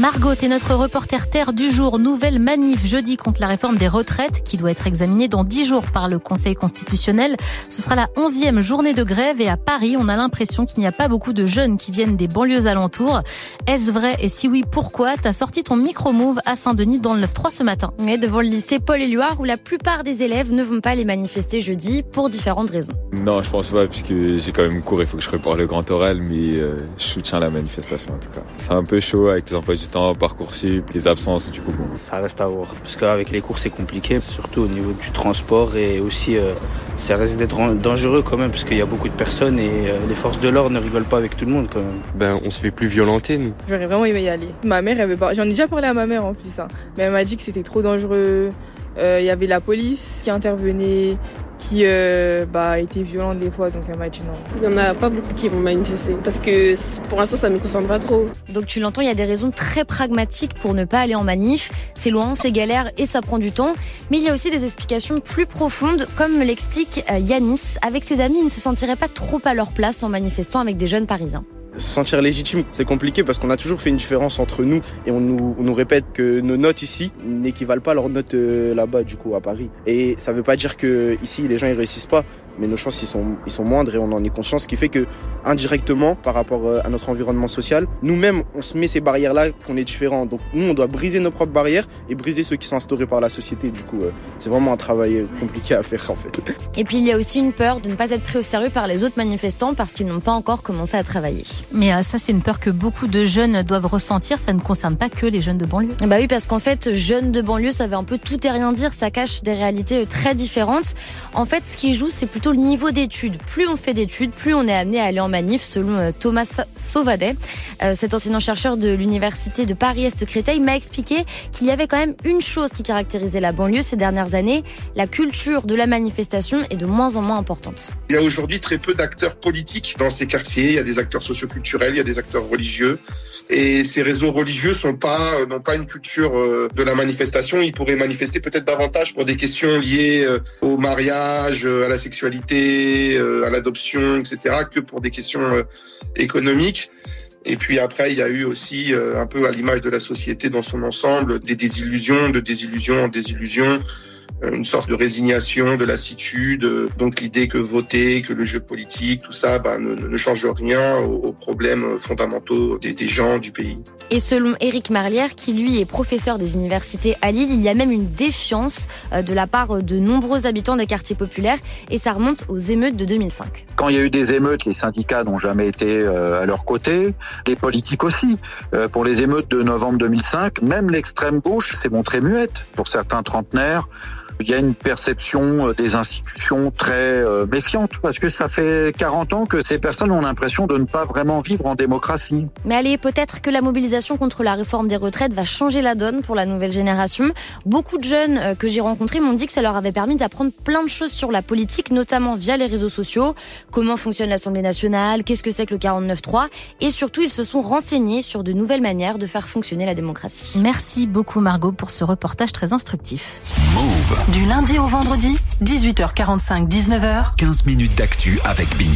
Margot est notre reporter terre du jour. Nouvelle manif jeudi contre la réforme des retraites qui doit être examinée dans dix jours par le Conseil constitutionnel. Ce sera la onzième journée de grève et à Paris, on a l'impression qu'il n'y a pas beaucoup de jeunes qui viennent des banlieues alentours. Est-ce vrai? Et si oui, pourquoi? T'as sorti ton micro-move à Saint-Denis dans le 9-3 ce matin. Mais devant le lycée Paul-Éluard où la plupart des élèves ne vont pas aller manifester jeudi pour différentes raisons. Non, je pense pas puisque j'ai quand même cours, il faut que je prépare le grand oral, mais euh, je soutiens la manifestation en tout cas. C'est un peu chaud avec les emplois du temps, Parcoursup, les absences, du coup bon. Ça reste à voir, parce qu'avec les cours c'est compliqué, surtout au niveau du transport et aussi euh, ça risque d'être dangereux quand même, parce qu'il y a beaucoup de personnes et euh, les forces de l'ordre ne rigolent pas avec tout le monde quand même. Ben on se fait plus violenter nous. J'aurais vraiment aimé y aller. Ma mère, elle veut pas. J'en ai déjà parlé à ma mère en plus, hein. mais elle m'a dit que c'était trop dangereux. Euh, Il y avait la police qui intervenait, qui euh, bah, était violente des fois, donc elle m'a dit non. Il n'y en a pas beaucoup qui vont manifester parce que pour l'instant ça ne nous concerne pas trop. Donc tu l'entends, il y a des raisons très pragmatiques pour ne pas aller en manif. C'est loin, c'est galère et ça prend du temps. Mais il y a aussi des explications plus profondes, comme l'explique euh, Yanis. Avec ses amis, ils ne se sentiraient pas trop à leur place en manifestant avec des jeunes parisiens. Se sentir légitime, c'est compliqué parce qu'on a toujours fait une différence entre nous et on nous, on nous répète que nos notes ici n'équivalent pas à leurs notes euh, là-bas, du coup, à Paris. Et ça veut pas dire que ici les gens ils réussissent pas, mais nos chances ils sont, ils sont moindres et on en est conscient, ce qui fait que indirectement, par rapport euh, à notre environnement social, nous-mêmes on se met ces barrières-là qu'on est différents. Donc nous on doit briser nos propres barrières et briser ceux qui sont instaurés par la société. Du coup, euh, c'est vraiment un travail compliqué à faire en fait. Et puis il y a aussi une peur de ne pas être pris au sérieux par les autres manifestants parce qu'ils n'ont pas encore commencé à travailler. Mais euh, ça, c'est une peur que beaucoup de jeunes doivent ressentir. Ça ne concerne pas que les jeunes de banlieue. Bah oui, parce qu'en fait, jeunes de banlieue, ça veut un peu tout et rien dire. Ça cache des réalités euh, très différentes. En fait, ce qui joue, c'est plutôt le niveau d'études. Plus on fait d'études, plus on est amené à aller en manif, selon euh, Thomas Sauvadet. Cet ancien chercheur de l'université de Paris-Est Créteil m'a expliqué qu'il y avait quand même une chose qui caractérisait la banlieue ces dernières années. La culture de la manifestation est de moins en moins importante. Il y a aujourd'hui très peu d'acteurs politiques dans ces quartiers. Il y a des acteurs socioculturels, il y a des acteurs religieux. Et ces réseaux religieux sont pas, n'ont pas une culture de la manifestation. Ils pourraient manifester peut-être davantage pour des questions liées au mariage, à la sexualité, à l'adoption, etc., que pour des questions économiques. Et puis après, il y a eu aussi, un peu à l'image de la société dans son ensemble, des désillusions, de désillusion en désillusion une sorte de résignation, de lassitude. Donc l'idée que voter, que le jeu politique, tout ça, bah, ne, ne, change rien aux, aux problèmes fondamentaux des, des, gens du pays. Et selon Éric Marlière, qui lui est professeur des universités à Lille, il y a même une défiance de la part de nombreux habitants des quartiers populaires et ça remonte aux émeutes de 2005. Quand il y a eu des émeutes, les syndicats n'ont jamais été à leur côté, les politiques aussi. Pour les émeutes de novembre 2005, même l'extrême gauche s'est montrée muette pour certains trentenaires il y a une perception des institutions très méfiante parce que ça fait 40 ans que ces personnes ont l'impression de ne pas vraiment vivre en démocratie. Mais allez, peut-être que la mobilisation contre la réforme des retraites va changer la donne pour la nouvelle génération. Beaucoup de jeunes que j'ai rencontrés m'ont dit que ça leur avait permis d'apprendre plein de choses sur la politique, notamment via les réseaux sociaux, comment fonctionne l'Assemblée nationale, qu'est-ce que c'est que le 49.3 et surtout ils se sont renseignés sur de nouvelles manières de faire fonctionner la démocratie. Merci beaucoup Margot pour ce reportage très instructif. Move. Du lundi au vendredi, 18h45, 19h. 15 minutes d'actu avec Binti.